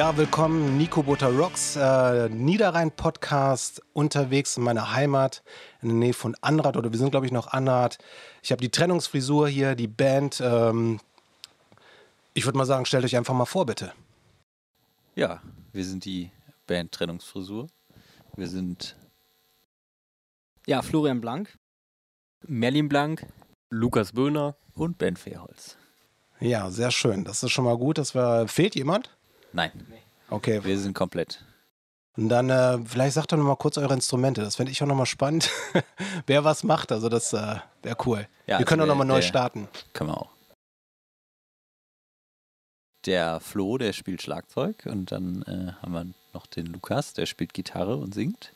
Ja, willkommen, Nico Butter Rocks, äh, Niederrhein-Podcast, unterwegs in meiner Heimat, in der Nähe von Anrad, oder wir sind, glaube ich, noch Anrad. Ich habe die Trennungsfrisur hier, die Band. Ähm, ich würde mal sagen, stellt euch einfach mal vor, bitte. Ja, wir sind die Band Trennungsfrisur. Wir sind. Ja, Florian Blank, Merlin Blank, Lukas Böhner und Ben Fairholz. Ja, sehr schön. Das ist schon mal gut. Dass wir, fehlt jemand? Nein. Okay. Wir sind komplett. Und dann, äh, vielleicht sagt doch noch mal kurz eure Instrumente. Das fände ich auch noch mal spannend, wer was macht. Also, das äh, wäre cool. Ja, wir also können auch noch mal neu starten. Können wir auch. Der Flo, der spielt Schlagzeug. Und dann äh, haben wir noch den Lukas, der spielt Gitarre und singt.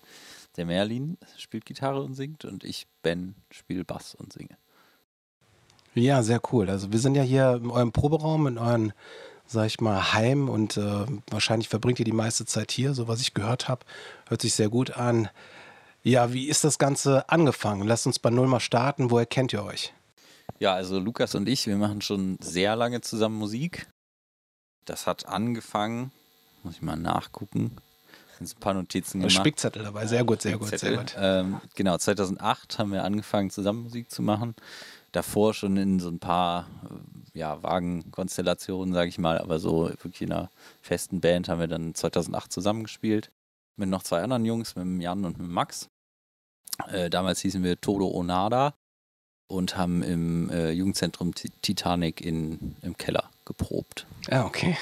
Der Merlin spielt Gitarre und singt. Und ich, Ben, spiele Bass und singe. Ja, sehr cool. Also, wir sind ja hier in eurem Proberaum, in euren sag ich mal, heim und äh, wahrscheinlich verbringt ihr die meiste Zeit hier, so was ich gehört habe. Hört sich sehr gut an. Ja, wie ist das Ganze angefangen? Lasst uns bei Null mal starten. Woher kennt ihr euch? Ja, also Lukas und ich, wir machen schon sehr lange zusammen Musik. Das hat angefangen, muss ich mal nachgucken, sind ein paar Notizen gemacht. Spickzettel dabei, sehr gut, sehr gut, sehr gut. Ähm, genau, 2008 haben wir angefangen zusammen Musik zu machen. Davor schon in so ein paar ja, vagen Konstellationen, sage ich mal, aber so wirklich in einer festen Band haben wir dann 2008 zusammengespielt. Mit noch zwei anderen Jungs, mit Jan und mit Max. Äh, damals hießen wir Todo Onada und haben im äh, Jugendzentrum T Titanic in, im Keller geprobt. Ja, okay.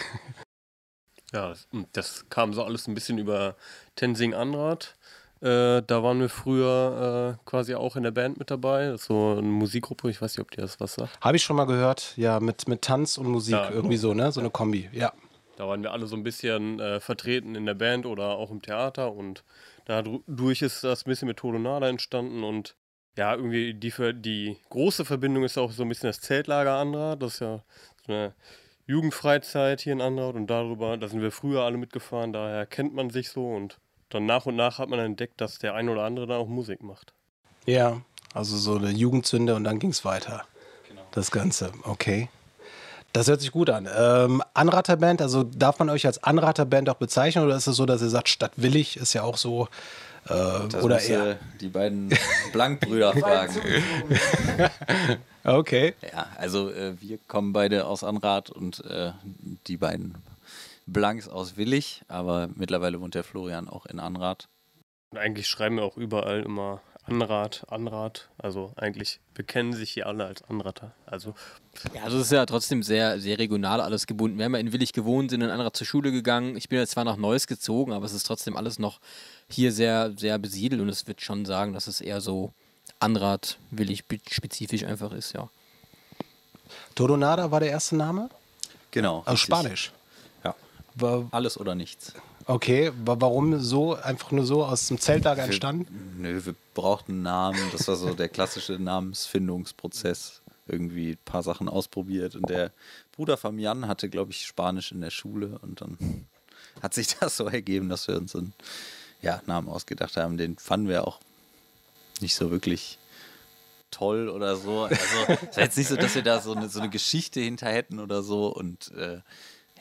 Ja, das, das kam so alles ein bisschen über Tensing Anrad. Äh, da waren wir früher äh, quasi auch in der Band mit dabei. So eine Musikgruppe, ich weiß nicht, ob dir das was sagt. Habe ich schon mal gehört, ja, mit, mit Tanz und Musik, ja, irgendwie so, ne? So eine Kombi, ja. Da waren wir alle so ein bisschen äh, vertreten in der Band oder auch im Theater und dadurch ist das ein bisschen mit Tolonada entstanden und ja, irgendwie die, die große Verbindung ist auch so ein bisschen das Zeltlager Andra. Das ist ja so eine Jugendfreizeit hier in Andraut und darüber, da sind wir früher alle mitgefahren, daher kennt man sich so und dann nach und nach hat man entdeckt, dass der ein oder andere da auch Musik macht. Ja, also so eine Jugendzünde und dann ging es weiter. Genau. Das Ganze, okay. Das hört sich gut an. Ähm, Anraterband, also darf man euch als Anraterband auch bezeichnen oder ist es so, dass ihr sagt, Stadtwillig ist ja auch so äh, oder eher die beiden Blankbrüder fragen. okay. Ja, also äh, wir kommen beide aus Anrat und äh, die beiden Blanks aus Willig, aber mittlerweile wohnt der Florian auch in Anrat. Und eigentlich schreiben wir auch überall immer Anrat, Anrat. Also eigentlich bekennen sich hier alle als Anrater. Also ja, also es ist ja trotzdem sehr, sehr regional alles gebunden. Wir haben ja in Willig gewohnt, sind in Anrat zur Schule gegangen. Ich bin jetzt zwar nach Neuss gezogen, aber es ist trotzdem alles noch hier sehr, sehr besiedelt und es wird schon sagen, dass es eher so Anrat, Willig spezifisch einfach ist, ja. Todonada war der erste Name? Genau. Aus Spanisch. War, Alles oder nichts. Okay, warum so? Einfach nur so aus dem Zeltlager entstanden? Nö, wir brauchten einen Namen. Das war so der klassische Namensfindungsprozess. Irgendwie ein paar Sachen ausprobiert. Und der Bruder von Jan hatte, glaube ich, Spanisch in der Schule. Und dann hat sich das so ergeben, dass wir uns einen ja, Namen ausgedacht haben. Den fanden wir auch nicht so wirklich toll oder so. Also, es ist jetzt nicht so, dass wir da so eine, so eine Geschichte hinter hätten oder so. Und äh,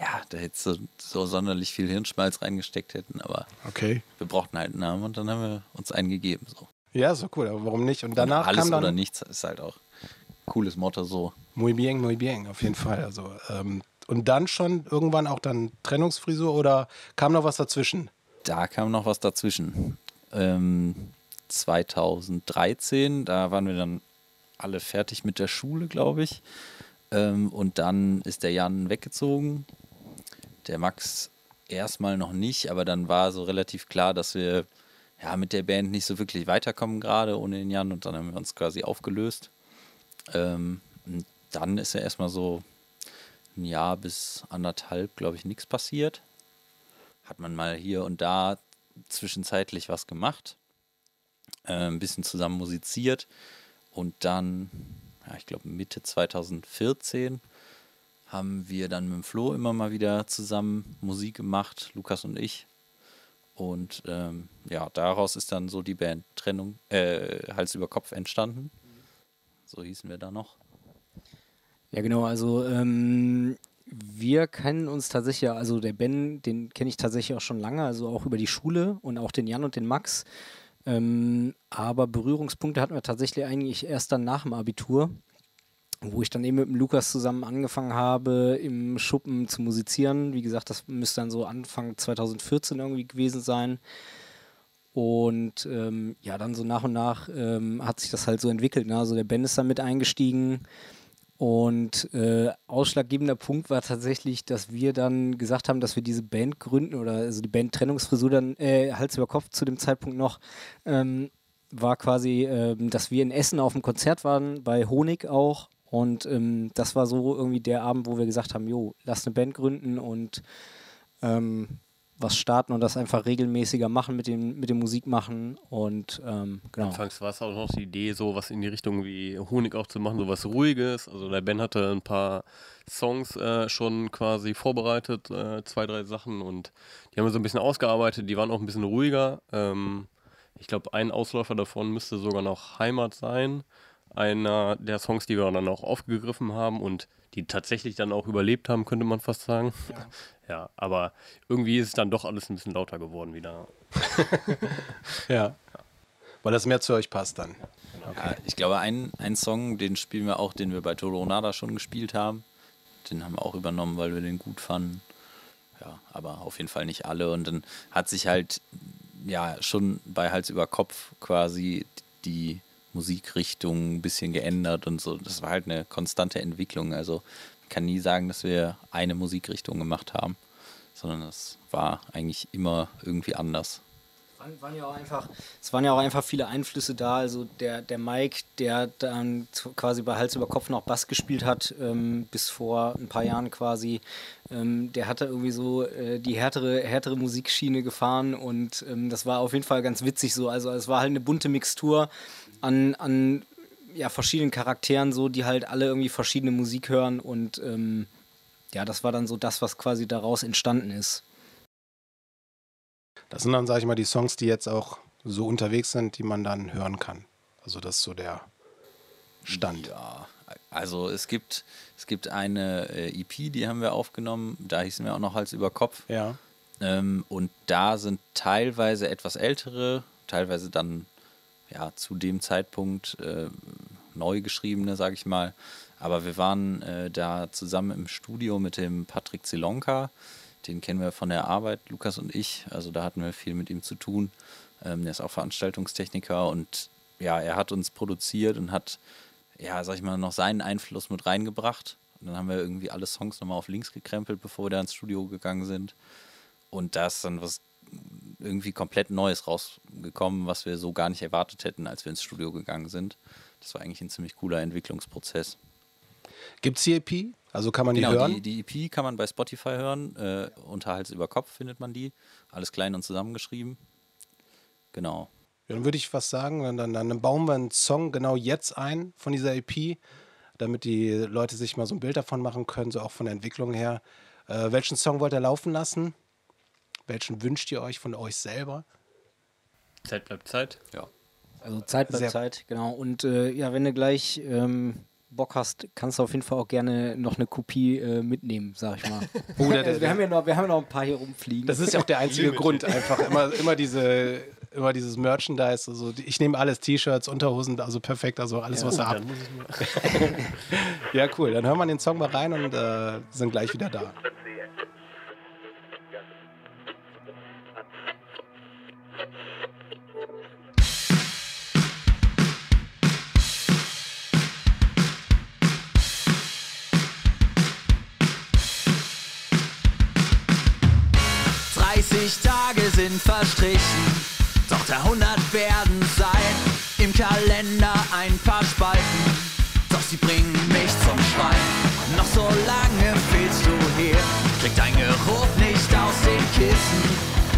ja, da jetzt so, so sonderlich viel Hirnschmalz reingesteckt hätten, aber okay. wir brauchten halt einen Namen und dann haben wir uns einen gegeben. So. Ja, so cool, aber warum nicht? Und danach und alles kam dann oder nichts ist halt auch cooles Motto so. Muy bien, muy bien, auf jeden Fall. Also ähm, und dann schon irgendwann auch dann Trennungsfrisur oder kam noch was dazwischen? Da kam noch was dazwischen. Ähm, 2013, da waren wir dann alle fertig mit der Schule, glaube ich. Ähm, und dann ist der Jan weggezogen der Max erstmal noch nicht, aber dann war so relativ klar, dass wir ja mit der Band nicht so wirklich weiterkommen gerade ohne den Jan und dann haben wir uns quasi aufgelöst. Ähm, und dann ist ja erstmal so ein Jahr bis anderthalb, glaube ich, nichts passiert. Hat man mal hier und da zwischenzeitlich was gemacht, äh, ein bisschen zusammen musiziert und dann, ja, ich glaube Mitte 2014 haben wir dann mit dem Flo immer mal wieder zusammen Musik gemacht, Lukas und ich. Und ähm, ja, daraus ist dann so die Band Trennung, äh, Hals über Kopf entstanden. So hießen wir da noch. Ja, genau, also ähm, Wir kennen uns tatsächlich, also der Ben, den kenne ich tatsächlich auch schon lange, also auch über die Schule und auch den Jan und den Max. Ähm, aber Berührungspunkte hatten wir tatsächlich eigentlich erst dann nach dem Abitur, wo ich dann eben mit dem Lukas zusammen angefangen habe, im Schuppen zu musizieren. Wie gesagt, das müsste dann so Anfang 2014 irgendwie gewesen sein. Und ähm, ja, dann so nach und nach ähm, hat sich das halt so entwickelt. Ne? Also der Ben ist dann mit eingestiegen. Und äh, ausschlaggebender Punkt war tatsächlich, dass wir dann gesagt haben, dass wir diese Band gründen oder also die Band Trennungsfrisur dann äh, Hals über Kopf zu dem Zeitpunkt noch ähm, war quasi, ähm, dass wir in Essen auf dem Konzert waren, bei Honig auch. Und ähm, das war so irgendwie der Abend, wo wir gesagt haben, jo, lass eine Band gründen und ähm, was starten und das einfach regelmäßiger machen mit dem, mit dem Musikmachen und ähm, genau. Anfangs war es auch noch die Idee, so was in die Richtung wie Honig auch zu machen, so was Ruhiges. Also der Ben hatte ein paar Songs äh, schon quasi vorbereitet, äh, zwei, drei Sachen und die haben wir so ein bisschen ausgearbeitet, die waren auch ein bisschen ruhiger. Ähm, ich glaube, ein Ausläufer davon müsste sogar noch Heimat sein. Einer der Songs, die wir dann auch aufgegriffen haben und die tatsächlich dann auch überlebt haben, könnte man fast sagen. Ja. ja, aber irgendwie ist es dann doch alles ein bisschen lauter geworden wieder. ja. Weil das mehr zu euch passt dann. Okay. Ja, ich glaube, ein, ein Song, den spielen wir auch, den wir bei Toronada schon gespielt haben. Den haben wir auch übernommen, weil wir den gut fanden. Ja, aber auf jeden Fall nicht alle. Und dann hat sich halt ja schon bei Hals über Kopf quasi die Musikrichtung ein bisschen geändert und so. Das war halt eine konstante Entwicklung. Also ich kann nie sagen, dass wir eine Musikrichtung gemacht haben, sondern es war eigentlich immer irgendwie anders. Es waren ja auch einfach, es waren ja auch einfach viele Einflüsse da. Also der, der Mike, der dann quasi bei Hals über Kopf noch Bass gespielt hat, ähm, bis vor ein paar Jahren quasi, ähm, der hat da irgendwie so äh, die härtere, härtere Musikschiene gefahren und ähm, das war auf jeden Fall ganz witzig so. Also es war halt eine bunte Mixtur an, an ja, verschiedenen Charakteren, so, die halt alle irgendwie verschiedene Musik hören und ähm, ja, das war dann so das, was quasi daraus entstanden ist. Das sind dann, sag ich mal, die Songs, die jetzt auch so unterwegs sind, die man dann hören kann. Also das ist so der Stand. Ja, also es gibt, es gibt eine äh, EP, die haben wir aufgenommen, da hießen wir auch noch als über Kopf. Ja. Ähm, und da sind teilweise etwas ältere, teilweise dann ja, zu dem Zeitpunkt äh, neu geschriebene, sage ich mal. Aber wir waren äh, da zusammen im Studio mit dem Patrick Zelonka. Den kennen wir von der Arbeit, Lukas und ich. Also da hatten wir viel mit ihm zu tun. Ähm, der ist auch Veranstaltungstechniker und ja, er hat uns produziert und hat, ja, sag ich mal, noch seinen Einfluss mit reingebracht. Und dann haben wir irgendwie alle Songs nochmal auf links gekrempelt, bevor wir da ins Studio gegangen sind. Und da ist dann was irgendwie komplett Neues rausgekommen, was wir so gar nicht erwartet hätten, als wir ins Studio gegangen sind. Das war eigentlich ein ziemlich cooler Entwicklungsprozess. Gibt es die EP? Also kann man die genau, hören? Die, die EP kann man bei Spotify hören. Äh, unter Hals über Kopf findet man die. Alles klein und zusammengeschrieben. Genau. Ja, dann würde ich was sagen, dann, dann, dann bauen wir einen Song genau jetzt ein von dieser EP, damit die Leute sich mal so ein Bild davon machen können, so auch von der Entwicklung her. Äh, welchen Song wollt ihr laufen lassen? Welchen wünscht ihr euch von euch selber? Zeit bleibt Zeit. Ja. Also Zeit bleibt Sehr Zeit, genau. Und äh, ja, wenn du gleich ähm, Bock hast, kannst du auf jeden Fall auch gerne noch eine Kopie äh, mitnehmen, sag ich mal. Oh, der, also wir, haben ja noch, wir haben ja noch ein paar hier rumfliegen. Das ist ja auch der einzige Grund, einfach immer, immer, diese, immer dieses Merchandise. Also ich nehme alles, T-Shirts, Unterhosen, also perfekt, also alles, ja, was ihr habt. ja, cool. Dann hören wir den Song mal rein und äh, sind gleich wieder da. Kissen.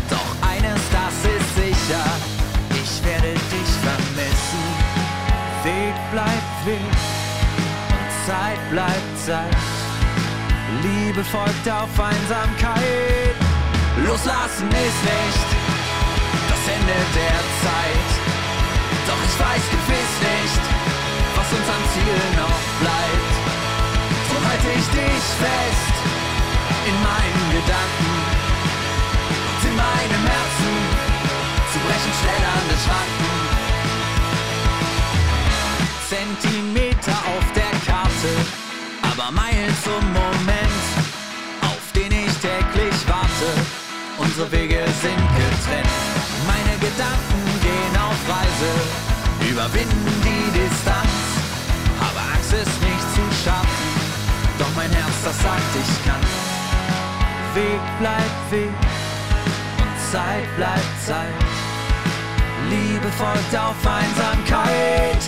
Doch eines, das ist sicher, ich werde dich vermissen. Weg bleibt Weg und Zeit bleibt Zeit. Liebe folgt auf Einsamkeit. Loslassen ist nicht das Ende der Zeit. Doch ich weiß gewiss nicht, was uns am Ziel noch bleibt. So halte ich dich fest in meinen Gedanken meinem Herzen zu brechen den Schranken. Zentimeter auf der Karte, aber Meilen zum Moment, auf den ich täglich warte. Unsere Wege sind getrennt, meine Gedanken gehen auf Reise, überwinden die Distanz. Aber Angst ist nicht zu schaffen, doch mein Herz, das sagt, ich kann. Weg bleibt Weg Zeit bleibt Zeit. Liebe folgt auf Einsamkeit.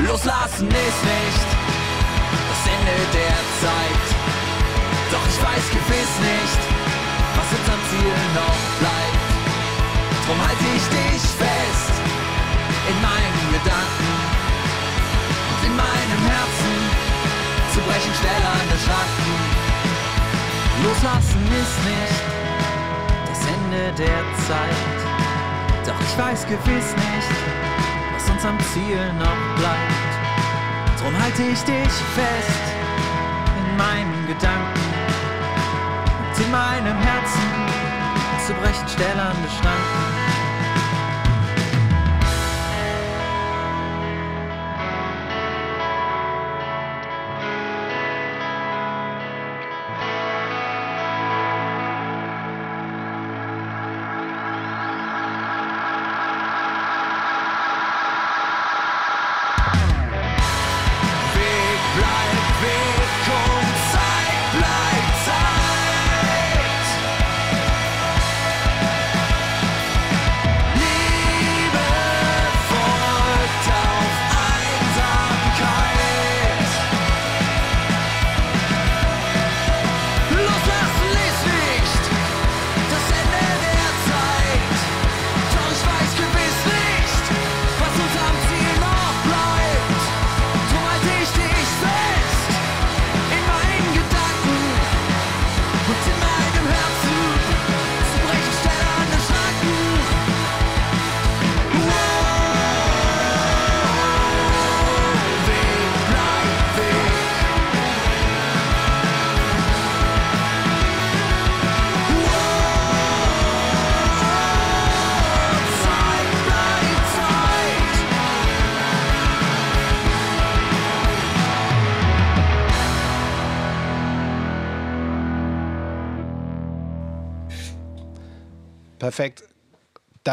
Loslassen ist nicht das Ende der Zeit. Doch ich weiß gewiss nicht, was unserem Ziel noch bleibt. Drum halte ich dich fest in meinen Gedanken und in meinem Herzen zu brechen den Schranken. Loslassen ist nicht Ende der Zeit. Doch ich weiß gewiss nicht, was uns am Ziel noch bleibt. Drum halte ich dich fest in meinen Gedanken und in meinem Herzen zu brechen den Schranken.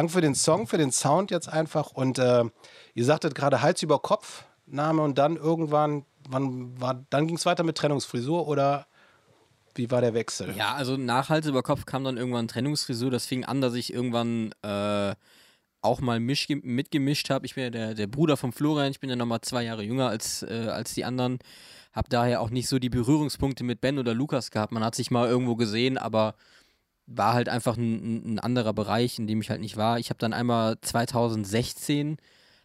Dank für den Song, für den Sound jetzt einfach. Und äh, ihr sagtet gerade Hals über Kopf, Name und dann irgendwann, wann war, dann ging es weiter mit Trennungsfrisur oder wie war der Wechsel? Ja, also nach Hals über Kopf kam dann irgendwann Trennungsfrisur. Das fing an, dass ich irgendwann äh, auch mal misch mitgemischt habe. Ich bin ja der, der Bruder von Florian. Ich bin ja nochmal zwei Jahre jünger als, äh, als die anderen. Hab daher auch nicht so die Berührungspunkte mit Ben oder Lukas gehabt. Man hat sich mal irgendwo gesehen, aber war halt einfach ein, ein anderer Bereich, in dem ich halt nicht war. Ich habe dann einmal 2016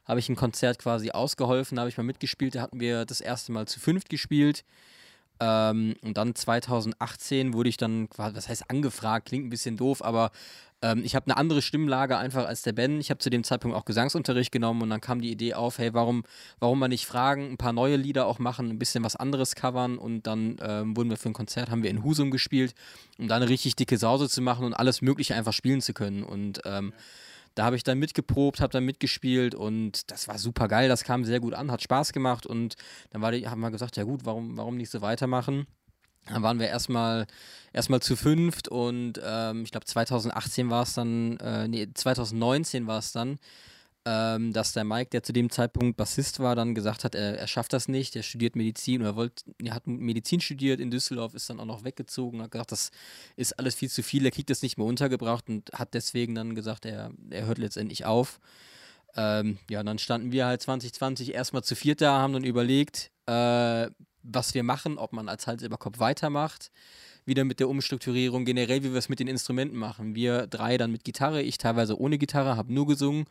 habe ich ein Konzert quasi ausgeholfen, da habe ich mal mitgespielt. Da hatten wir das erste Mal zu fünft gespielt. Ähm, und dann 2018 wurde ich dann, was heißt angefragt, klingt ein bisschen doof, aber ähm, ich habe eine andere Stimmlage einfach als der Ben. Ich habe zu dem Zeitpunkt auch Gesangsunterricht genommen und dann kam die Idee auf, hey, warum, warum mal nicht fragen, ein paar neue Lieder auch machen, ein bisschen was anderes covern und dann ähm, wurden wir für ein Konzert, haben wir in Husum gespielt, um da eine richtig dicke Sause zu machen und alles Mögliche einfach spielen zu können. Und ähm, da habe ich dann mitgeprobt, habe dann mitgespielt und das war super geil. Das kam sehr gut an, hat Spaß gemacht und dann war die, haben wir gesagt, ja gut, warum, warum nicht so weitermachen? Dann waren wir erstmal erstmal zu fünft und ähm, ich glaube 2018 war es dann, äh, nee, 2019 war es dann, ähm, dass der Mike, der zu dem Zeitpunkt Bassist war, dann gesagt hat, er, er schafft das nicht, er studiert Medizin oder wollte, er hat Medizin studiert in Düsseldorf, ist dann auch noch weggezogen, hat gesagt, das ist alles viel zu viel, er kriegt das nicht mehr untergebracht und hat deswegen dann gesagt, er, er hört letztendlich auf. Ähm, ja, dann standen wir halt 2020 erstmal zu viert da, haben dann überlegt, äh, was wir machen, ob man als Hals über Kopf weitermacht, wieder mit der Umstrukturierung, generell, wie wir es mit den Instrumenten machen. Wir drei dann mit Gitarre, ich teilweise ohne Gitarre, habe nur gesungen,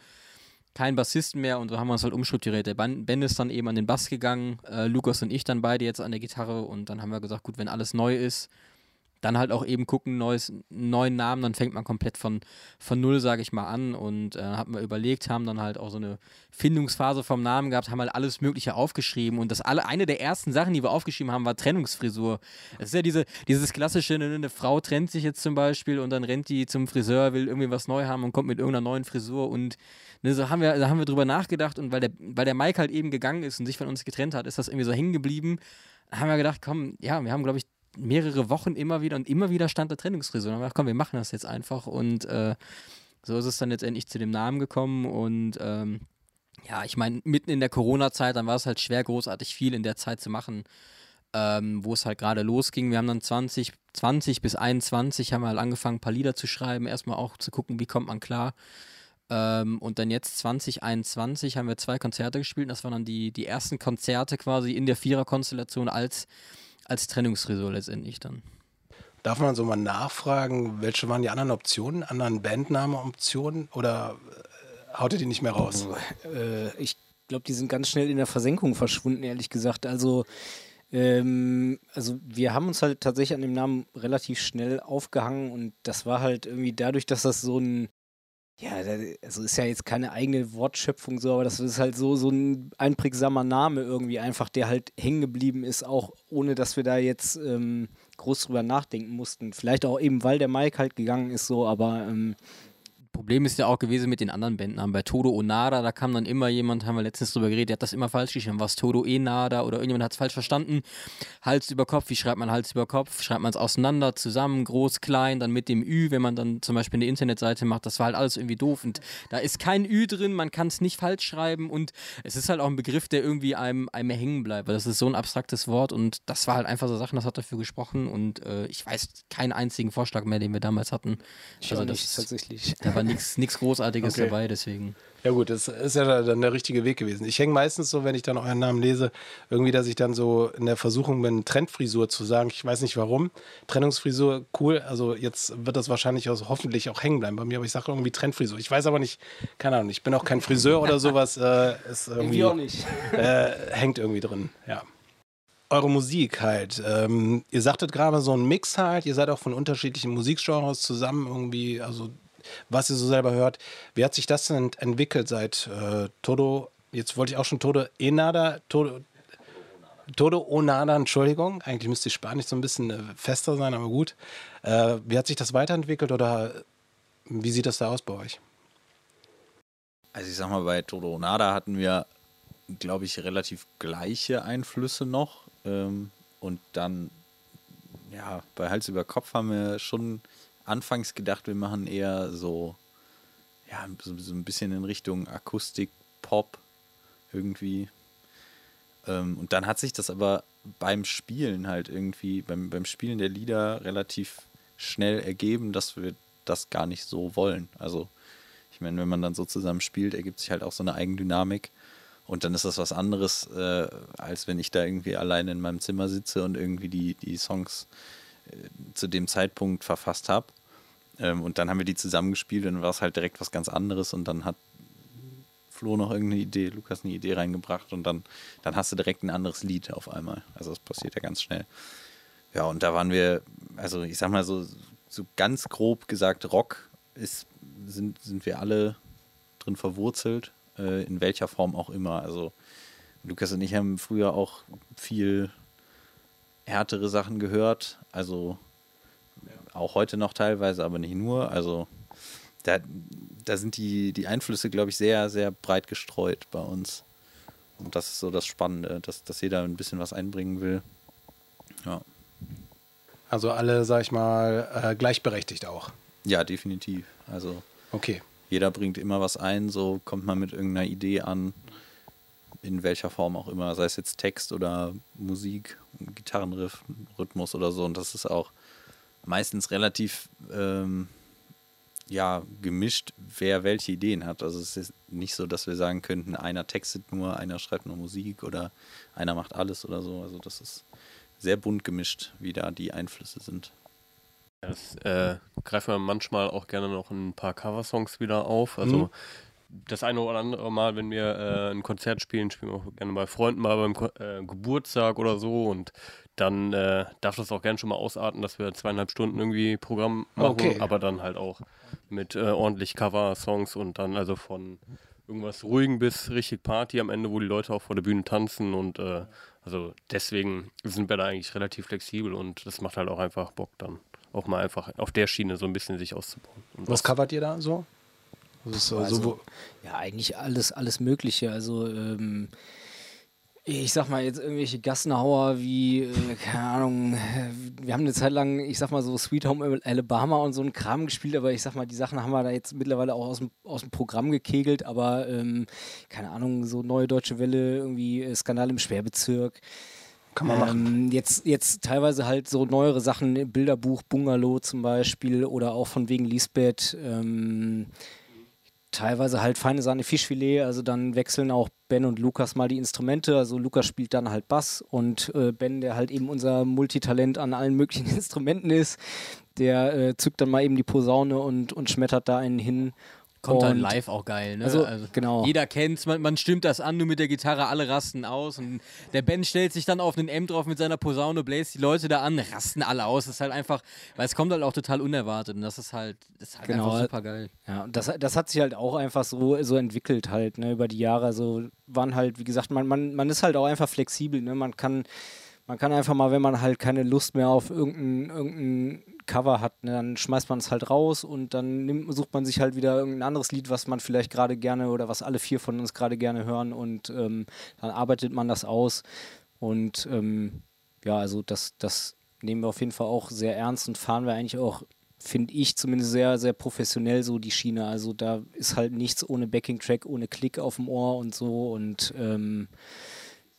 kein Bassisten mehr und so haben wir uns halt umstrukturiert. Der Ben Ben ist dann eben an den Bass gegangen, äh, Lukas und ich dann beide jetzt an der Gitarre und dann haben wir gesagt, gut, wenn alles neu ist, dann halt auch eben gucken, neues, neuen Namen, dann fängt man komplett von, von null, sage ich mal, an und äh, haben wir überlegt, haben dann halt auch so eine Findungsphase vom Namen gehabt, haben halt alles Mögliche aufgeschrieben und das alle, eine der ersten Sachen, die wir aufgeschrieben haben, war Trennungsfrisur. Es ist ja diese, dieses klassische, eine, eine Frau trennt sich jetzt zum Beispiel und dann rennt die zum Friseur, will irgendwie was neu haben und kommt mit irgendeiner neuen Frisur und ne, so haben wir, da haben wir drüber nachgedacht und weil der, weil der Mike halt eben gegangen ist und sich von uns getrennt hat, ist das irgendwie so hängen geblieben. Haben wir gedacht, komm, ja, wir haben, glaube ich, mehrere Wochen immer wieder und immer wieder stand der Trennungsfrisur. Dann haben wir komm, wir machen das jetzt einfach und äh, so ist es dann letztendlich zu dem Namen gekommen und ähm, ja, ich meine, mitten in der Corona-Zeit, dann war es halt schwer, großartig viel in der Zeit zu machen, ähm, wo es halt gerade losging. Wir haben dann 20, 20 bis 21 haben wir halt angefangen, ein paar Lieder zu schreiben, erstmal auch zu gucken, wie kommt man klar. Ähm, und dann jetzt 2021 haben wir zwei Konzerte gespielt. Das waren dann die, die ersten Konzerte quasi in der Vierer-Konstellation als, als Trennungsfrisur letztendlich dann. Darf man so mal nachfragen, welche waren die anderen Optionen, anderen Bandname-Optionen oder äh, haut ihr die nicht mehr raus? Äh, ich glaube, die sind ganz schnell in der Versenkung verschwunden, ehrlich gesagt. Also, ähm, also wir haben uns halt tatsächlich an dem Namen relativ schnell aufgehangen und das war halt irgendwie dadurch, dass das so ein ja, also ist ja jetzt keine eigene Wortschöpfung so, aber das ist halt so, so ein einprägsamer Name irgendwie einfach, der halt hängen geblieben ist, auch ohne dass wir da jetzt ähm, groß drüber nachdenken mussten. Vielleicht auch eben, weil der Mike halt gegangen ist so, aber ähm, Problem ist ja auch gewesen mit den anderen Bandnamen. Bei Todo Onada, da kam dann immer jemand, haben wir letztens drüber geredet, der hat das immer falsch geschrieben. Was Todo Enada oder irgendjemand hat es falsch verstanden. Hals über Kopf, wie schreibt man Hals über Kopf? Schreibt man es auseinander, zusammen, groß, klein, dann mit dem Ü, wenn man dann zum Beispiel eine Internetseite macht. Das war halt alles irgendwie doof. Und da ist kein Ü drin, man kann es nicht falsch schreiben und es ist halt auch ein Begriff, der irgendwie einem, einem hängen bleibt. Weil das ist so ein abstraktes Wort und das war halt einfach so Sachen, das hat dafür gesprochen und äh, ich weiß keinen einzigen Vorschlag mehr, den wir damals hatten. ich also das, nicht, tatsächlich. Da war nichts Großartiges Okay. dabei, deswegen. Ja gut, das ist ja dann der richtige Weg gewesen. Ich hänge meistens so, wenn ich dann euren Namen lese, irgendwie, dass ich dann so in der Versuchung bin, Trendfrisur zu sagen. Ich weiß nicht warum. Trennungsfrisur, cool. Also jetzt wird das wahrscheinlich auch, hoffentlich auch hängen bleiben bei mir, aber ich sage irgendwie Trendfrisur. Ich weiß aber nicht, keine Ahnung, ich bin auch kein Friseur oder sowas. Äh, ist irgendwie, irgendwie auch nicht. äh, hängt irgendwie drin, ja. Eure Musik halt. Ähm, ihr sagtet gerade so ein Mix halt. Ihr seid auch von unterschiedlichen Musikgenres zusammen irgendwie, also was ihr so selber hört. Wie hat sich das denn ent entwickelt seit äh, Todo, jetzt wollte ich auch schon Todo Enada, Todo, Todo Onada, Entschuldigung. Eigentlich müsste die Spanisch so ein bisschen äh, fester sein, aber gut. Äh, wie hat sich das weiterentwickelt oder wie sieht das da aus bei euch? Also ich sag mal, bei Todo Nada hatten wir, glaube ich, relativ gleiche Einflüsse noch. Ähm, und dann, ja, bei Hals über Kopf haben wir schon anfangs gedacht, wir machen eher so, ja, so, so ein bisschen in Richtung Akustik, Pop irgendwie. Ähm, und dann hat sich das aber beim Spielen halt irgendwie, beim, beim Spielen der Lieder relativ schnell ergeben, dass wir das gar nicht so wollen. Also ich meine, wenn man dann so zusammen spielt, ergibt sich halt auch so eine Eigendynamik. Und dann ist das was anderes, äh, als wenn ich da irgendwie alleine in meinem Zimmer sitze und irgendwie die, die Songs zu dem Zeitpunkt verfasst habe. Ähm, und dann haben wir die zusammengespielt und dann war es halt direkt was ganz anderes und dann hat Flo noch irgendeine Idee, Lukas eine Idee reingebracht und dann, dann hast du direkt ein anderes Lied auf einmal. Also das passiert ja ganz schnell. Ja, und da waren wir, also ich sag mal so, so ganz grob gesagt, Rock ist, sind, sind wir alle drin verwurzelt, äh, in welcher Form auch immer. Also Lukas und ich haben früher auch viel härtere Sachen gehört, also auch heute noch teilweise, aber nicht nur. Also da, da sind die, die Einflüsse, glaube ich, sehr, sehr breit gestreut bei uns. Und das ist so das Spannende, dass, dass jeder ein bisschen was einbringen will. Ja, Also alle, sag ich mal, äh, gleichberechtigt auch. ja definitiv. Also Okay. jeder bringt immer was ein, so kommt man mit irgendeiner Idee an, in welcher Form auch immer, sei es jetzt Text oder Musik, Gitarrenriff, Rhythmus oder so. Und das ist auch meistens relativ ähm, ja, gemischt, wer welche Ideen hat. Also es ist nicht so, dass wir sagen könnten, einer textet nur, einer schreibt nur Musik oder einer macht alles oder so. Also das ist sehr bunt gemischt, wie da die Einflüsse sind. Das äh, greifen wir manchmal auch gerne noch ein paar Coversongs wieder auf. Also Mhm. Das eine oder andere Mal, wenn wir äh, ein Konzert spielen, spielen wir auch gerne bei Freunden mal beim Ko äh, Geburtstag oder so und dann äh, darf das auch gerne schon mal ausarten, dass wir zweieinhalb Stunden irgendwie Programm machen, Okay. aber dann halt auch mit äh, ordentlich Cover-Songs und dann also von irgendwas ruhigen bis richtig Party am Ende, wo die Leute auch vor der Bühne tanzen und äh, also deswegen sind wir da eigentlich relativ flexibel und das macht halt auch einfach Bock dann auch mal einfach auf der Schiene so ein bisschen sich auszubauen. Was covert ihr da so? Also, so wo, Ja, eigentlich alles, alles Mögliche. Also, ähm, ich sag mal jetzt irgendwelche Gassenhauer wie, äh, keine Ahnung, wir haben eine Zeit lang, ich sag mal so Sweet Home Alabama und so einen Kram gespielt, aber ich sag mal, die Sachen haben wir da jetzt mittlerweile auch aus dem, aus dem Programm gekegelt, aber ähm, keine Ahnung, so neue deutsche Welle, irgendwie äh, Skandal im Schwerbezirk. kann man machen. Ähm, jetzt, jetzt teilweise halt so neuere Sachen, Bilderbuch, Bungalow zum Beispiel oder auch von wegen Lisbeth. Ähm, teilweise halt feine Sahne Fischfilet, also dann wechseln auch Ben und Lukas mal die Instrumente. Also Lukas spielt dann halt Bass und äh, Ben, der halt eben unser Multitalent an allen möglichen Instrumenten ist, der äh, zückt dann mal eben die Posaune und, und schmettert da einen hin. Kommt dann Und- live auch geil, ne? Also, genau. Jeder kennt's, man, man stimmt das an, nur mit der Gitarre, alle rasten aus. Und der Ben stellt sich dann auf einen M drauf mit seiner Posaune, bläst die Leute da an, rasten alle aus. Das ist halt einfach, weil es kommt halt auch total unerwartet. Und das ist halt, das ist halt Genau. einfach super geil. Ja, und das, das hat sich halt auch einfach so, so entwickelt halt, ne, über die Jahre. So waren halt, wie gesagt, man, man, man ist halt auch einfach flexibel, ne? Man kann, man kann einfach mal, wenn man halt keine Lust mehr auf irgendein, irgendein Cover hat, ne, dann schmeißt man es halt raus und dann nimmt, sucht man sich halt wieder irgendein anderes Lied, was man vielleicht gerade gerne oder was alle vier von uns gerade gerne hören und ähm, dann arbeitet man das aus. Und ähm, ja, also das, das nehmen wir auf jeden Fall auch sehr ernst und fahren wir eigentlich auch finde ich zumindest sehr, sehr professionell so die Schiene. Also da ist halt nichts ohne Backing-Track, ohne Klick auf dem Ohr und so. Und ähm,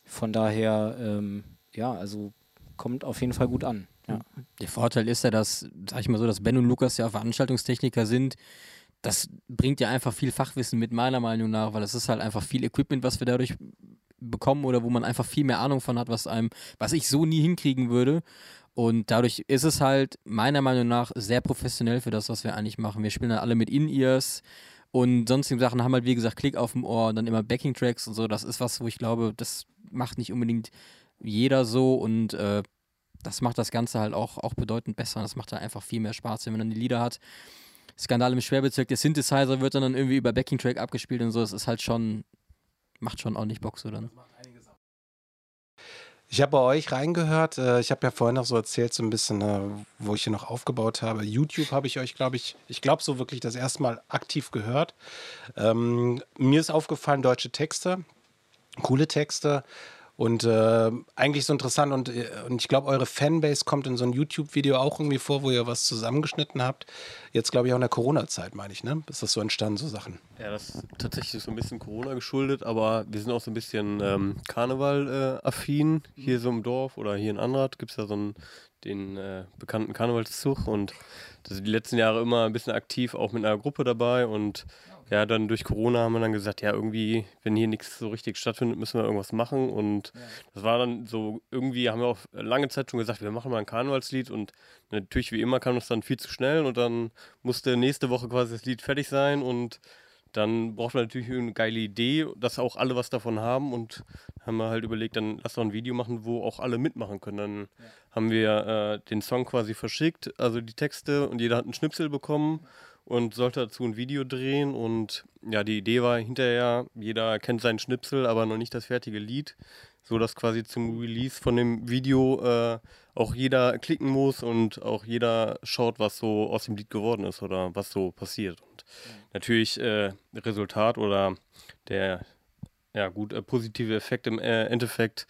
von daher, ähm, ja, also kommt auf jeden Fall gut an. Ja. Der Vorteil ist ja, dass, sag ich mal so, dass Ben und Lukas ja Veranstaltungstechniker sind. Das bringt ja einfach viel Fachwissen mit, meiner Meinung nach, weil es ist halt einfach viel Equipment, was wir dadurch bekommen oder wo man einfach viel mehr Ahnung von hat, was einem, was ich so nie hinkriegen würde. Und dadurch ist es halt meiner Meinung nach sehr professionell für das, was wir eigentlich machen. Wir spielen dann alle mit In-Ears und sonstige Sachen haben halt, wie gesagt, Klick auf dem Ohr und dann immer Backing-Tracks und so. Das ist was, wo ich glaube, das macht nicht unbedingt jeder so und äh, das macht das Ganze halt auch, auch bedeutend besser. Das macht halt einfach viel mehr Spaß, wenn man dann die Lieder hat. Skandal im Schwerbezirk, der Synthesizer wird dann, dann irgendwie über Backing-Track abgespielt und so. Das ist halt schon, macht schon ordentlich Bock so dann. Ich habe bei euch reingehört. äh, Ich habe ja vorhin noch so erzählt, so ein bisschen, äh, wo ich hier noch aufgebaut habe. YouTube habe ich euch, glaube ich, ich glaube so wirklich das erste Mal aktiv gehört. Ähm, mir ist aufgefallen, deutsche Texte, coole Texte. Und äh, eigentlich so interessant und, äh, und ich glaube, eure Fanbase kommt in so ein YouTube-Video auch irgendwie vor, wo ihr was zusammengeschnitten habt. Jetzt glaube ich auch in der Corona-Zeit, meine ich, ne? Ist das so entstanden, so Sachen? Ja, das ist tatsächlich so ein bisschen Corona geschuldet, aber wir sind auch so ein bisschen ähm, Karneval-affin. hier so im Dorf oder hier in Anrad gibt es ja so einen, den äh, bekannten Karnevalszug und das sind die letzten Jahre immer ein bisschen aktiv, auch mit einer Gruppe dabei und ja, dann durch Corona haben wir dann gesagt, ja, irgendwie, wenn hier nichts so richtig stattfindet, müssen wir irgendwas machen. Und das war dann so, irgendwie haben wir auch lange Zeit schon gesagt, wir machen mal ein Karnevalslied. Und natürlich wie immer kam das dann viel zu schnell. Und dann musste nächste Woche quasi das Lied fertig sein. Und dann braucht man natürlich eine geile Idee, dass auch alle was davon haben. Und haben wir halt überlegt, dann lass doch ein Video machen, wo auch alle mitmachen können. Dann haben wir äh, den Song quasi verschickt, also die Texte. Und jeder hat einen Schnipsel bekommen und sollte dazu ein Video drehen und ja, die Idee war hinterher, jeder kennt seinen Schnipsel, aber noch nicht das fertige Lied, so dass quasi zum Release von dem Video äh, auch jeder klicken muss und auch jeder schaut, was so aus dem Lied geworden ist oder was so passiert. Und natürlich äh, Resultat oder der ja gut äh, positive Effekt im äh, Endeffekt.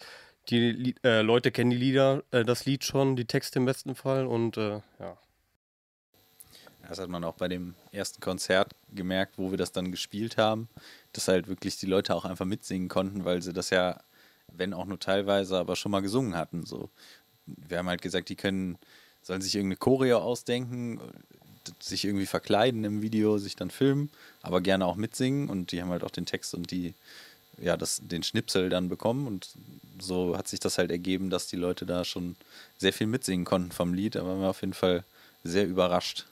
Die äh, Leute kennen die Lieder, äh, das Lied schon, die Texte im besten Fall und ja. Das hat man auch bei dem ersten Konzert gemerkt, wo wir das dann gespielt haben, dass halt wirklich die Leute auch einfach mitsingen konnten, weil sie das ja, wenn auch nur teilweise, aber schon mal gesungen hatten. So. Wir haben halt gesagt, die können, sollen sich irgendeine Choreo ausdenken, sich irgendwie verkleiden im Video, sich dann filmen, aber gerne auch mitsingen und die haben halt auch den Text und die, ja, das, den Schnipsel dann bekommen und so hat sich das halt ergeben, dass die Leute da schon sehr viel mitsingen konnten vom Lied, aber waren wir auf jeden Fall sehr überrascht.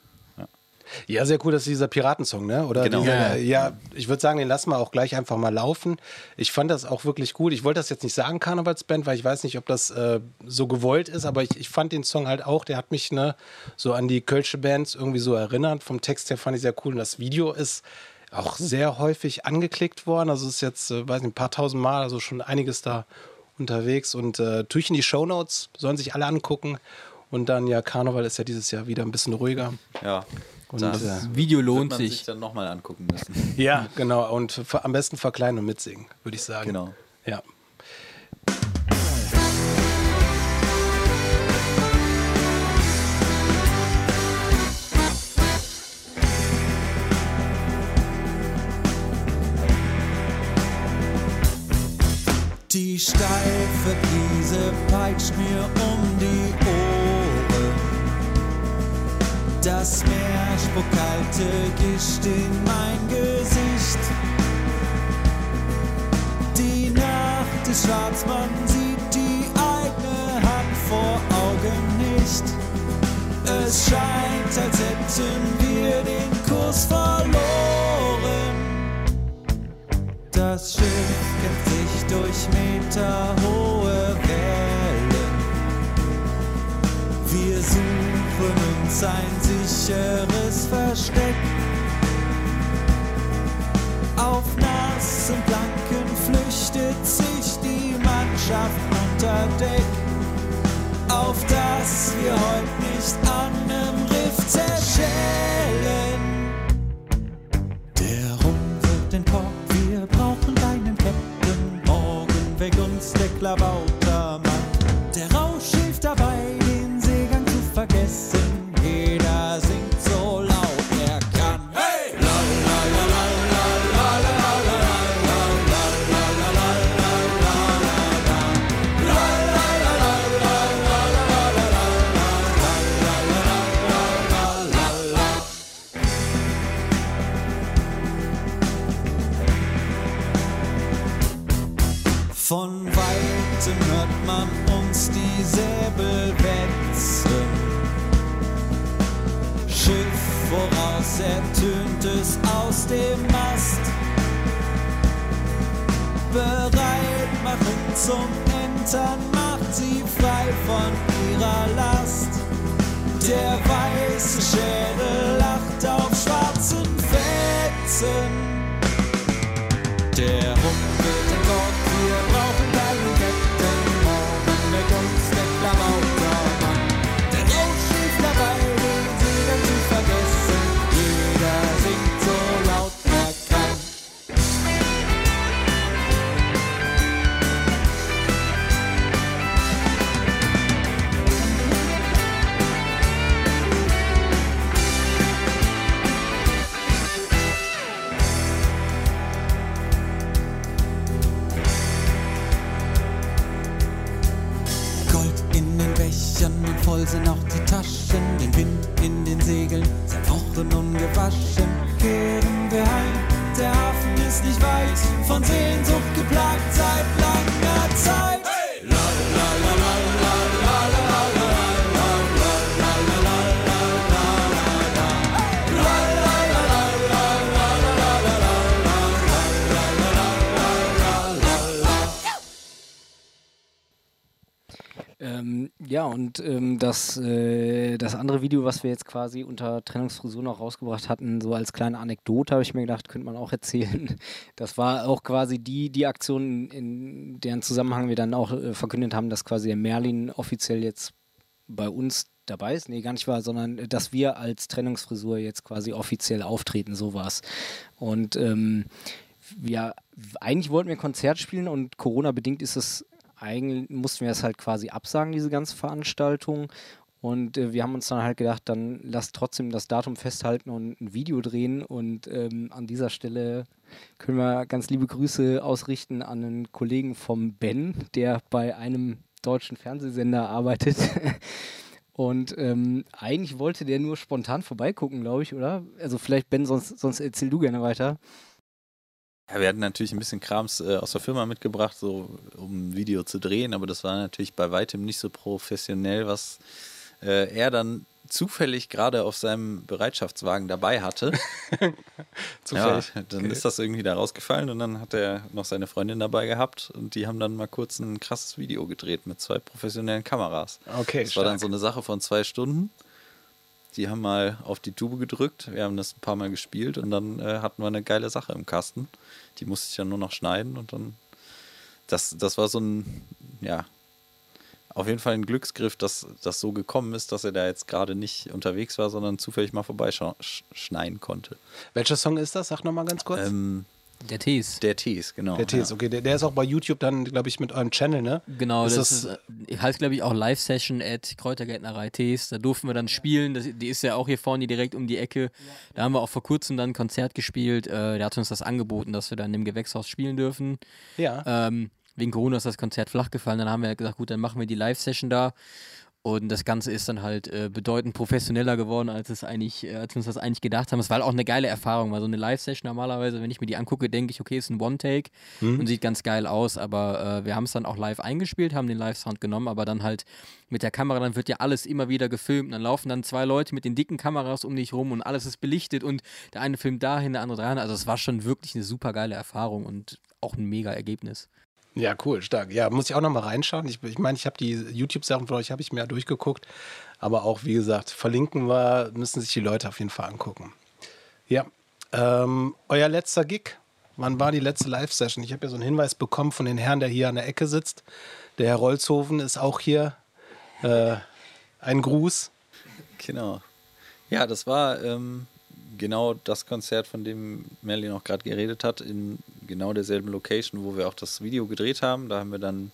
Ja, sehr cool, dass dieser Piratensong, ne? Oder Genau. dieser, Ja. ja, ich würde sagen, den lassen wir auch gleich einfach mal laufen. Ich fand das auch wirklich gut. Ich wollte das jetzt nicht sagen, Karnevalsband, weil ich weiß nicht, ob das äh, so gewollt ist, aber ich, ich fand den Song halt auch, der hat mich ne, so an die Kölsche Bands irgendwie so erinnert. Vom Text her fand ich sehr cool. Und das Video ist auch sehr häufig angeklickt worden. Also es ist jetzt, äh, weiß nicht, ein paar tausend Mal, also schon einiges da unterwegs. Und äh, tue ich in die Shownotes, sollen sich alle angucken. Und dann, ja, Karneval ist ja dieses Jahr wieder ein bisschen ruhiger. Ja. Und, das Das Video wird lohnt man sich. sich dann nochmal angucken müssen. Ja, genau. Und am besten verkleinen und mitsingen, würde ich sagen. Genau. Ja. Die steife Brise peitscht mir um die Ohren. Das Meer spuckt kalte Gischt in mein Gesicht. Die Nacht ist schwarz, man sieht die eigene Hand vor Augen nicht. Es scheint, als hätten wir den Kurs verloren. Das Schiff kämpft sich durch meterhohe Wellen. Wir suchen uns ein sicheres Versteck. Auf nassen Planken flüchtet sich die Mannschaft unter Deck. Auf dass wir und ähm, das, äh, das andere Video, was wir jetzt quasi unter Trennungsfrisur noch rausgebracht hatten, so als kleine Anekdote, habe ich mir gedacht, könnte man auch erzählen. Das war auch quasi die, die Aktion, in deren Zusammenhang wir dann auch äh, verkündet haben, dass quasi der Merlin offiziell jetzt bei uns dabei ist. Nee, gar nicht wahr, sondern äh, dass wir als Trennungsfrisur jetzt quasi offiziell auftreten, so war's. Und ähm, ja, eigentlich wollten wir Konzert spielen und Corona-bedingt ist es eigentlich, mussten wir es halt quasi absagen, diese ganze Veranstaltung. Und äh, wir haben uns dann halt gedacht, dann lasst trotzdem das Datum festhalten und ein Video drehen. Und ähm, an dieser Stelle können wir ganz liebe Grüße ausrichten an einen Kollegen vom Ben, der bei einem deutschen Fernsehsender arbeitet. Und ähm, eigentlich wollte der nur spontan vorbeigucken, glaube ich, oder? Also vielleicht, Ben, sonst, sonst erzähl du gerne weiter. Ja, wir hatten natürlich ein bisschen Krams äh, aus der Firma mitgebracht, so um ein Video zu drehen, aber das war natürlich bei weitem nicht so professionell, was äh, er dann zufällig gerade auf seinem Bereitschaftswagen dabei hatte. Zufällig. Ja, dann Okay. ist das irgendwie da rausgefallen und dann hat er noch seine Freundin dabei gehabt und die haben dann mal kurz ein krasses Video gedreht mit zwei professionellen Kameras. Okay, Das war dann stark. so eine Sache von zwei Stunden. Die haben mal auf die Tube gedrückt, wir haben das ein paar Mal gespielt und dann äh, hatten wir eine geile Sache im Kasten. Die musste ich dann nur noch schneiden und dann. Das, das war so ein, ja, auf jeden Fall ein Glücksgriff, dass das so gekommen ist, dass er da jetzt gerade nicht unterwegs war, sondern zufällig mal vorbeischneiden konnte. Welcher Song ist das? Sag nochmal ganz kurz. Ähm, Der Tees. der Tees, genau. der Tees, ja. okay. Der, der ist auch bei YouTube dann, glaube ich, mit eurem Channel, ne? Genau, Ist das, das- ist, äh, heißt, glaube ich, auch Live-Session at Kräutergärtnerei Tees. Da durften wir dann spielen. Das, die ist ja auch hier vorne direkt um die Ecke. Da haben wir auch vor kurzem dann ein Konzert gespielt. Äh, der hat uns das angeboten, dass wir dann im Gewächshaus spielen dürfen. Ja. Ähm, wegen Corona ist das Konzert flach gefallen. Dann haben wir gesagt, gut, dann machen wir die Live-Session da. Und das Ganze ist dann halt äh, bedeutend professioneller geworden, als es eigentlich, äh, als wir uns das eigentlich gedacht haben. Es war halt auch eine geile Erfahrung, weil so eine Live-Session normalerweise, wenn ich mir die angucke, denke ich, okay, ist ein One-Take und sieht ganz geil aus. Aber äh, wir haben es dann auch live eingespielt, haben den Live-Sound genommen, aber dann halt mit der Kamera, dann wird ja alles immer wieder gefilmt. Und dann laufen dann zwei Leute mit den dicken Kameras um dich rum und alles ist belichtet und der eine filmt dahin, der andere dahin. Also es war schon wirklich eine super geile Erfahrung und auch ein mega Ergebnis. Ja, cool, stark. Ja, muss ich auch nochmal reinschauen. Ich meine, ich, mein, ich habe die YouTube-Sachen von euch, habe ich mir ja durchgeguckt. Aber auch, wie gesagt, verlinken wir, müssen sich die Leute auf jeden Fall angucken. Ja, ähm, euer letzter Gig, wann war die letzte Live-Session? Ich habe ja so einen Hinweis bekommen von den Herrn, der hier an der Ecke sitzt. Der Herr Rolzhofen ist auch hier. Äh, ein Gruß. Genau. Ja, das war ähm, genau das Konzert, von dem Merlin auch gerade geredet hat, in genau derselben Location, wo wir auch das Video gedreht haben. Da haben wir dann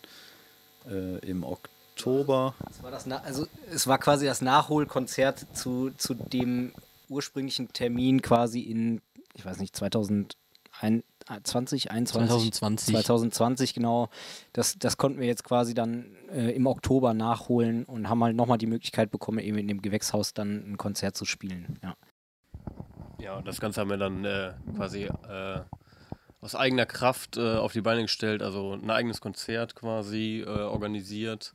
äh, im Oktober, Es war, das also, es war quasi das Nachholkonzert zu, zu dem ursprünglichen Termin quasi in, ich weiß nicht, 2020, 21? 2020. 2020, genau. Das, das konnten wir jetzt quasi dann äh, im Oktober nachholen und haben halt nochmal die Möglichkeit bekommen, eben in dem Gewächshaus dann ein Konzert zu spielen. Ja. Ja, und das Ganze haben wir dann äh, quasi äh, aus eigener Kraft äh, auf die Beine gestellt, also ein eigenes Konzert quasi äh, organisiert.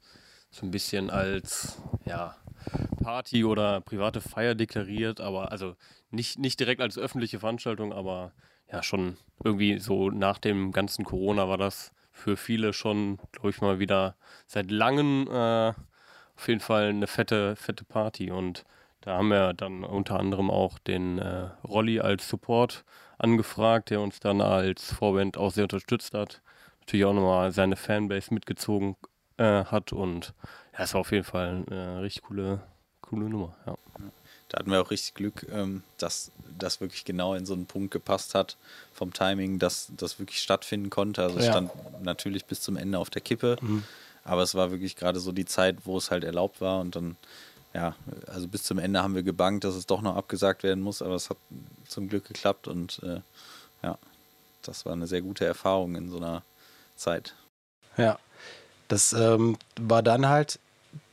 So ein bisschen als ja, Party oder private Feier deklariert, aber also nicht, nicht direkt als öffentliche Veranstaltung, aber ja, schon irgendwie so nach dem ganzen Corona war das für viele schon, glaube ich, mal wieder seit langem äh, auf jeden Fall eine fette, fette Party und da haben wir dann unter anderem auch den äh, Rolli als Support angefragt, der uns dann als Vorband auch sehr unterstützt hat. Natürlich auch nochmal seine Fanbase mitgezogen äh, hat und ja, es war auf jeden Fall eine richtig coole, coole Nummer. Ja. da hatten wir auch richtig Glück, ähm, dass das wirklich genau in so einen Punkt gepasst hat vom Timing, dass das wirklich stattfinden konnte. Also es Ja. stand natürlich bis zum Ende auf der Kippe, aber es war wirklich gerade so die Zeit, wo es halt erlaubt war und dann ja, also bis zum Ende haben wir gebankt, dass es doch noch abgesagt werden muss, aber es hat zum Glück geklappt und äh, ja, das war eine sehr gute Erfahrung in so einer Zeit. Ja. Das ähm, war dann halt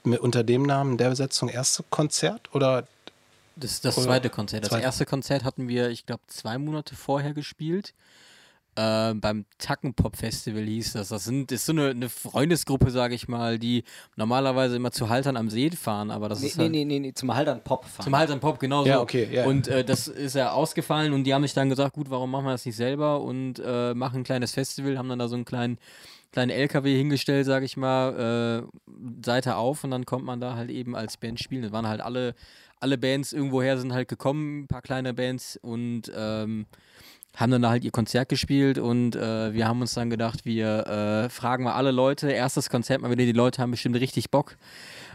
mit, unter dem Namen der Besetzung erste Konzert oder Das, das Oder- zweite Konzert. Das Zweite. erste Konzert hatten wir, ich glaube, zwei Monate vorher gespielt. Äh, beim Tackenpop Festival hieß das. Das sind, ist so eine, eine Freundesgruppe, sage ich mal, die normalerweise immer zu Haltern am See fahren, aber das Nee, ist nee, halt nee, nee, nee, zum Haldern Pop fahren. zum Haltern Pop, genau so. Ja, okay, ja. Und äh, das ist ja ausgefallen und die haben sich dann gesagt, gut, warum machen wir das nicht selber und äh, machen ein kleines Festival, haben dann da so einen kleinen, kleinen LKW hingestellt, sage ich mal, äh, Seite auf und dann kommt man da halt eben als Band spielen. Das waren halt alle, alle Bands irgendwoher sind halt gekommen, ein paar kleine Bands und ähm, haben dann da halt ihr Konzert gespielt und äh, wir haben uns dann gedacht, wir äh, fragen mal alle Leute, erstes Konzert mal wieder, die Leute haben bestimmt richtig Bock.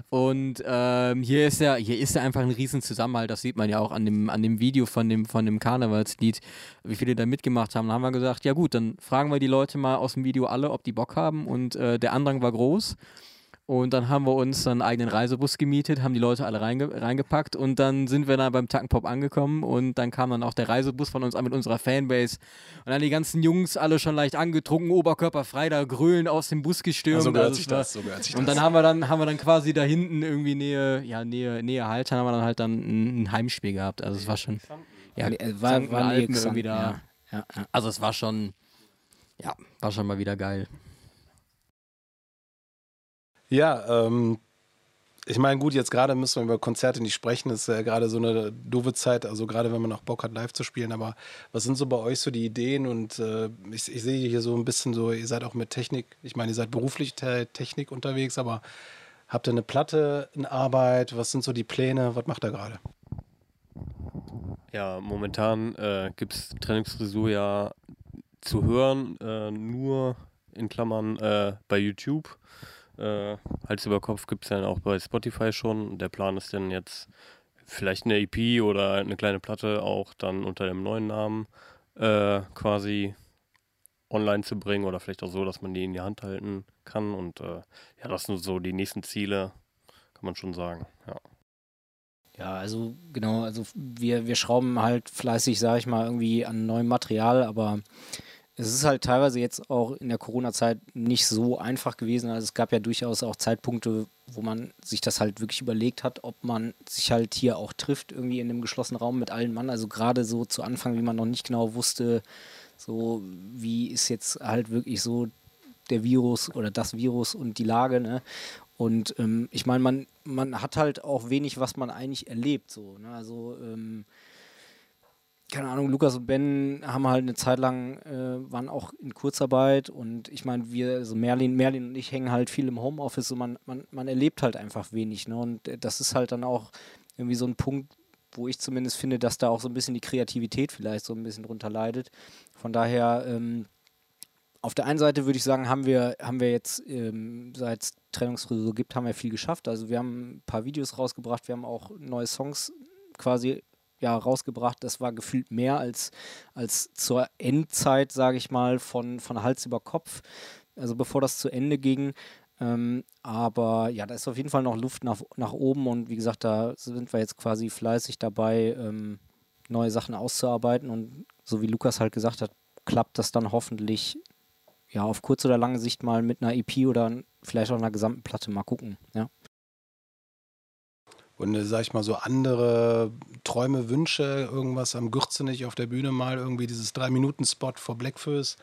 Und ähm, hier ist ja, hier ist ja einfach ein riesen Zusammenhalt, das sieht man ja auch an dem, an dem Video von dem, von dem Karnevalslied, wie viele da mitgemacht haben. Da haben wir gesagt, ja gut, dann fragen wir die Leute mal aus dem Video alle, ob die Bock haben und äh, der Andrang war groß. Und dann haben wir uns einen eigenen Reisebus gemietet, haben die Leute alle reinge reingepackt und dann sind wir dann beim Tackenpop angekommen und dann kam dann auch der Reisebus von uns an mit unserer Fanbase und dann die ganzen Jungs alle schon leicht angetrunken, oberkörperfrei da grölen aus dem Bus gestürmt. so gehört Also sich das, so gehört sich und das. dann haben wir dann haben wir dann quasi da hinten irgendwie Nähe, ja Nähe Nähe Haltern haben wir dann halt dann ein, ein Heimspiel gehabt. Also es war schon ja, war, war Alpen irgendwie da. ja. Ja, ja. Also es war schon ja, war schon mal wieder geil. Ja, ähm, ich meine, gut, jetzt gerade müssen wir über Konzerte nicht sprechen. Das ist ja gerade so eine doofe Zeit, also gerade wenn man auch Bock hat, live zu spielen. Aber was sind so bei euch so die Ideen? Und äh, ich, ich, sehe hier so ein bisschen so, ihr seid auch mit Technik, ich meine, ihr seid beruflich Technik unterwegs, aber habt ihr eine Platte in Arbeit? Was sind so die Pläne? Was macht ihr gerade? Ja, momentan äh, gibt es Trainingsfrisur ja zu hören, äh, nur in Klammern äh, bei YouTube. Äh, Hals über Kopf gibt es dann auch bei Spotify schon. Der Plan ist dann jetzt vielleicht eine EP oder eine kleine Platte auch dann unter dem neuen Namen äh, quasi online zu bringen oder vielleicht auch so, dass man die in die Hand halten kann. Und äh, ja, das sind so die nächsten Ziele, kann man schon sagen. Ja. Ja, also genau, also wir, wir schrauben halt fleißig, sage ich mal, irgendwie an neuem Material, aber es ist halt teilweise jetzt auch in der Corona-Zeit nicht so einfach gewesen. Also es gab ja durchaus auch Zeitpunkte, wo man sich das halt wirklich überlegt hat, ob man sich halt hier auch trifft, irgendwie in einem geschlossenen Raum mit allen Mann. Also gerade so zu Anfang, wie man noch nicht genau wusste, so wie ist jetzt halt wirklich so der Virus oder das Virus und die Lage, ne? Und ähm, ich meine, man, man hat halt auch wenig, was man eigentlich erlebt, so, ne? Also ähm, keine Ahnung, Lukas und Ben haben halt eine Zeit lang, äh, waren auch in Kurzarbeit und ich meine, wir, also Merlin, Merlin und ich hängen halt viel im Homeoffice und man, man, man erlebt halt einfach wenig. Ne? Und äh, das ist halt dann auch irgendwie so ein Punkt, wo ich zumindest finde, dass da auch so ein bisschen die Kreativität vielleicht so ein bisschen drunter leidet. Von daher, ähm, auf der einen Seite würde ich sagen, haben wir, haben wir jetzt, ähm, seit es Trennungsfrisur gibt, haben wir viel geschafft. Also wir haben ein paar Videos rausgebracht, wir haben auch neue Songs quasi ja, rausgebracht. Das war gefühlt mehr als, als zur Endzeit, sage ich mal, von, von Hals über Kopf. Also bevor das zu Ende ging. Ähm, aber ja, da ist auf jeden Fall noch Luft nach, nach oben und wie gesagt, da sind wir jetzt quasi fleißig dabei, ähm, neue Sachen auszuarbeiten und so wie Lukas halt gesagt hat, klappt das dann hoffentlich ja auf kurz oder lange Sicht mal mit einer EP oder vielleicht auch einer gesamten Platte mal gucken, ja. Und äh, sag ich mal, so andere Träume, Wünsche, irgendwas am Gürzenich auf der Bühne mal, irgendwie dieses Drei-Minuten-Spot vor Blackfoes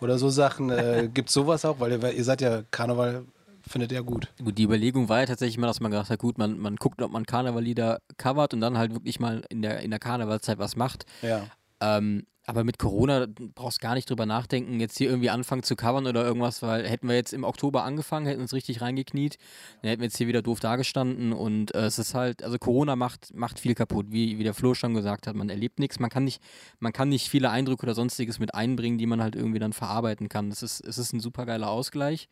oder so Sachen. Äh, Gibt es sowas auch? Weil ihr, ihr seid ja Karneval findet ihr gut. Gut, die Überlegung war ja tatsächlich mal, dass man gesagt hat, gut, man, man guckt, ob man Karnevallieder covert und dann halt wirklich mal in der, in der Karnevalzeit was macht. Ja. Ähm, aber mit Corona brauchst gar nicht drüber nachdenken, jetzt hier irgendwie anfangen zu covern oder irgendwas, weil hätten wir jetzt im Oktober angefangen, hätten uns richtig reingekniet, dann hätten wir jetzt hier wieder doof dagestanden und äh, es ist halt, also Corona macht, macht viel kaputt, wie, wie der Flo schon gesagt hat, man erlebt nichts, man kann nicht, man kann nicht viele Eindrücke oder sonstiges mit einbringen, die man halt irgendwie dann verarbeiten kann. Das ist, es ist ein super geiler Ausgleich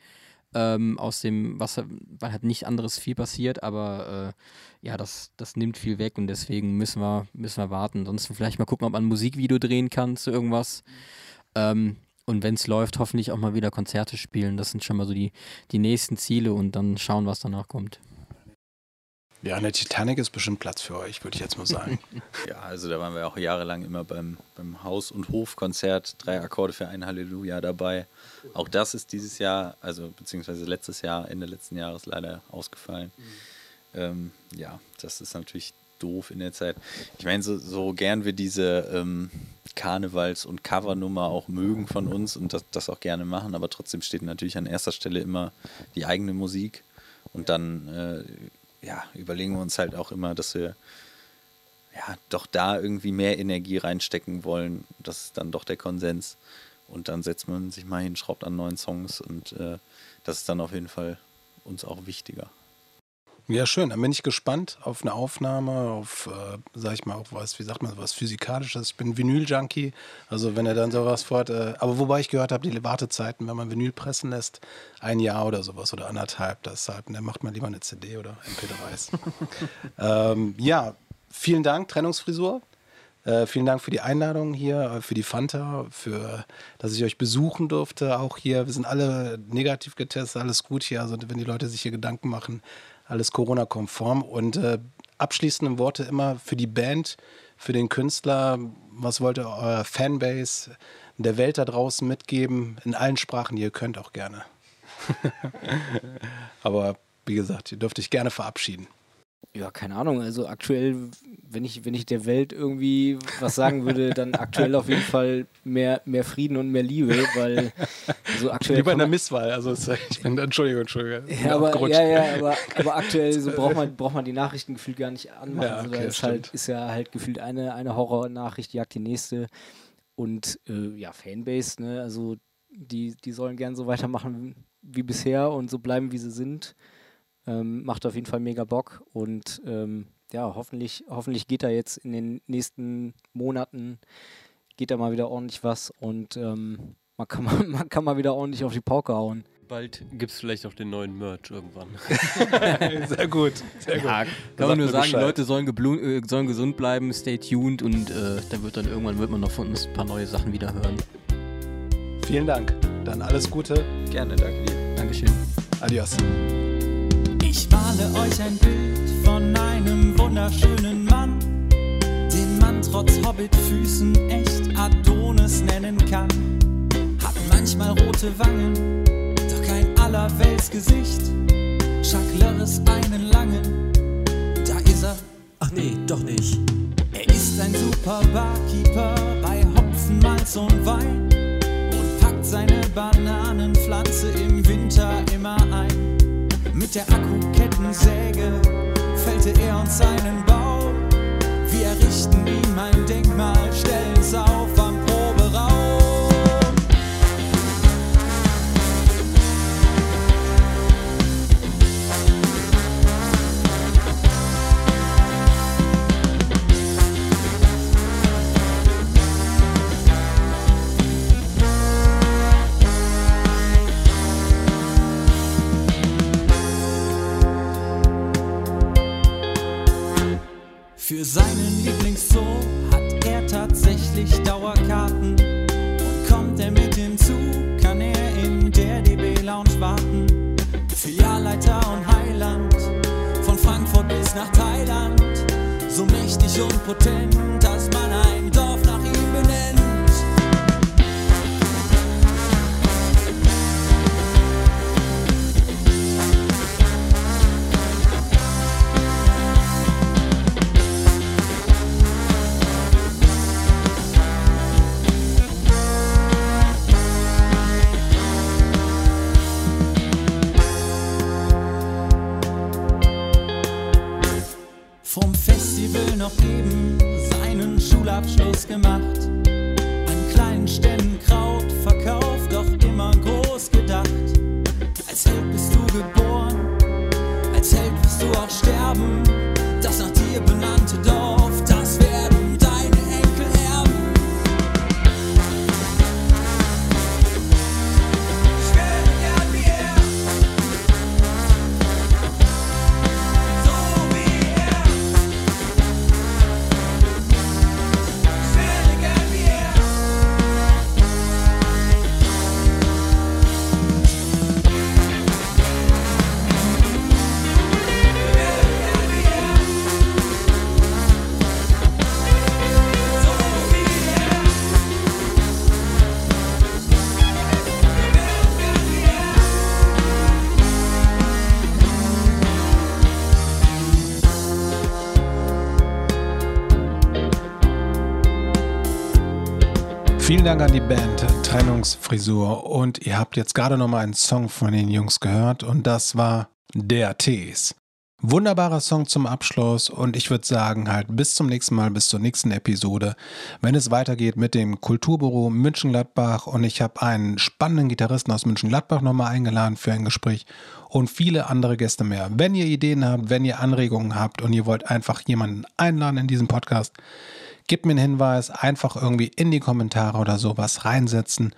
ähm, aus dem, was weil halt nicht anderes viel passiert, aber äh, ja, das, das nimmt viel weg und deswegen müssen wir, müssen wir warten. Ansonsten vielleicht mal gucken, ob man ein Musikvideo drehen kann zu irgendwas. Ähm, und wenn es läuft, hoffentlich auch mal wieder Konzerte spielen. Das sind schon mal so die, die nächsten Ziele und dann schauen, was danach kommt. Ja, eine Titanic ist bestimmt Platz für euch, würde ich jetzt mal sagen. ja, also da waren wir auch jahrelang immer beim, beim Haus- und Hofkonzert, drei Akkorde für ein Halleluja dabei. Auch das ist dieses Jahr, also beziehungsweise letztes Jahr, Ende letzten Jahres leider ausgefallen. Mhm. Ähm, ja, das ist natürlich doof in der Zeit. Ich meine, so, so gern wir diese ähm, Karnevals- und Covernummer auch mögen von uns und das, das auch gerne machen, aber trotzdem steht natürlich an erster Stelle immer die eigene Musik und dann äh, ja, überlegen wir uns halt auch immer, dass wir ja doch da irgendwie mehr Energie reinstecken wollen. Das ist dann doch der Konsens. Und dann setzt man sich mal hin, schraubt an neuen Songs und äh, das ist dann auf jeden Fall uns auch wichtiger. Ja, schön. Dann bin ich gespannt auf eine Aufnahme, auf, äh, sag ich mal, auch was, wie sagt man, was Physikalisches. Ich bin Vinyl-Junkie, also wenn er dann sowas fort. Äh, aber wobei ich gehört habe, die Wartezeiten, wenn man Vinyl pressen lässt, ein Jahr oder sowas oder anderthalb, das halt, dann macht man lieber eine CD oder MP3s. ähm, ja, vielen Dank, Trennungsfrisur. Äh, vielen Dank für die Einladung hier, äh, für die Fanta, für, dass ich euch besuchen durfte. Auch hier, wir sind alle negativ getestet, alles gut hier. Also wenn die Leute sich hier Gedanken machen, alles Corona-konform. Und äh, abschließende Worte immer für die Band, für den Künstler. Was wollt ihr eurer Fanbase der Welt da draußen mitgeben? In allen Sprachen, die ihr könnt auch gerne. Aber wie gesagt, ihr dürft euch gerne verabschieden. Ja, keine Ahnung. Also aktuell, wenn ich, wenn ich der Welt irgendwie was sagen würde, dann aktuell auf jeden Fall mehr, mehr Frieden und mehr Liebe, weil so aktuell. Wie bei einer Misswahl. Also ich bin, Entschuldigung, Entschuldigung. Ja, aber, ja, ja, aber, aber aktuell so braucht man, braucht man die Nachrichten gefühlt gar nicht anmachen. Ja, also da okay, ist, halt, ist ja halt gefühlt eine, eine Horrornachricht, jagt die nächste. Und äh, ja, Fanbase, ne, also die, die sollen gern so weitermachen wie bisher und so bleiben, wie sie sind. Ähm, macht auf jeden Fall mega Bock und ähm, ja, hoffentlich, hoffentlich geht da jetzt in den nächsten Monaten, geht da mal wieder ordentlich was und ähm, man, kann mal, man kann mal wieder ordentlich auf die Pauke hauen. Bald gibt es vielleicht auch den neuen Merch irgendwann. Sehr gut. Sehr gut. Ja, kann man nur sagen, die Bescheid. Leute sollen, geblu- äh, sollen gesund bleiben, stay tuned und äh, dann wird dann irgendwann wird man noch von uns ein paar neue Sachen wieder hören. Vielen Dank. Dann alles Gute. Gerne, danke dir. Dankeschön. Adios. Ich male euch ein Bild von einem wunderschönen Mann, den man trotz Hobbitfüßen echt Adonis nennen kann. Hat manchmal rote Wangen, doch kein Allerweltsgesicht. Chuck Lorris einen langen, da ist er. Ach nee, doch nicht. Er ist ein super Barkeeper bei Hopfen, Malz und Wein und packt seine Bananenpflanze im Winter immer ein. Mit der Akkukettensäge fällte er uns seinen Bau. Wir errichten ihm ein Denkmal, mächtig und potent, dass man ein Dorf nach ihm benennt. Vom Festival noch eben seinen Schulabschluss gemacht. An kleinen Ständen Vielen Dank an die Band Trennungsfrisur. Und ihr habt jetzt gerade noch mal einen Song von den Jungs gehört. Und das war Der Tees. Wunderbarer Song zum Abschluss. Und ich würde sagen halt bis zum nächsten Mal, bis zur nächsten Episode, wenn es weitergeht mit dem Kulturbüro München-Gladbach. Und ich habe einen spannenden Gitarristen aus München-Gladbach nochmal eingeladen für ein Gespräch. Und viele andere Gäste mehr. Wenn ihr Ideen habt, wenn ihr Anregungen habt und ihr wollt einfach jemanden einladen in diesen Podcast, Gebt mir einen Hinweis, einfach irgendwie in die Kommentare oder sowas reinsetzen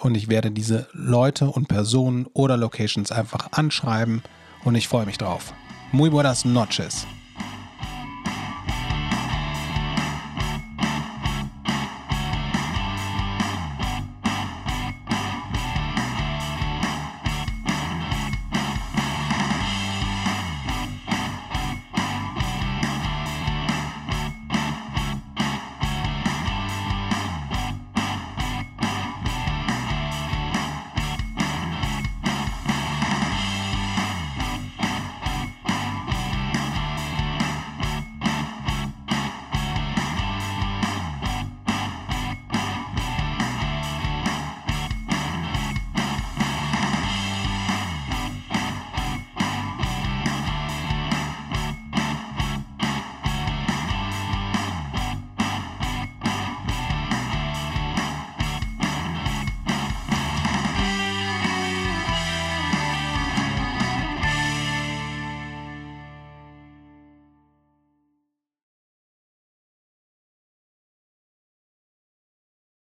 und ich werde diese Leute und Personen oder Locations einfach anschreiben und ich freue mich drauf. Muy buenas noches.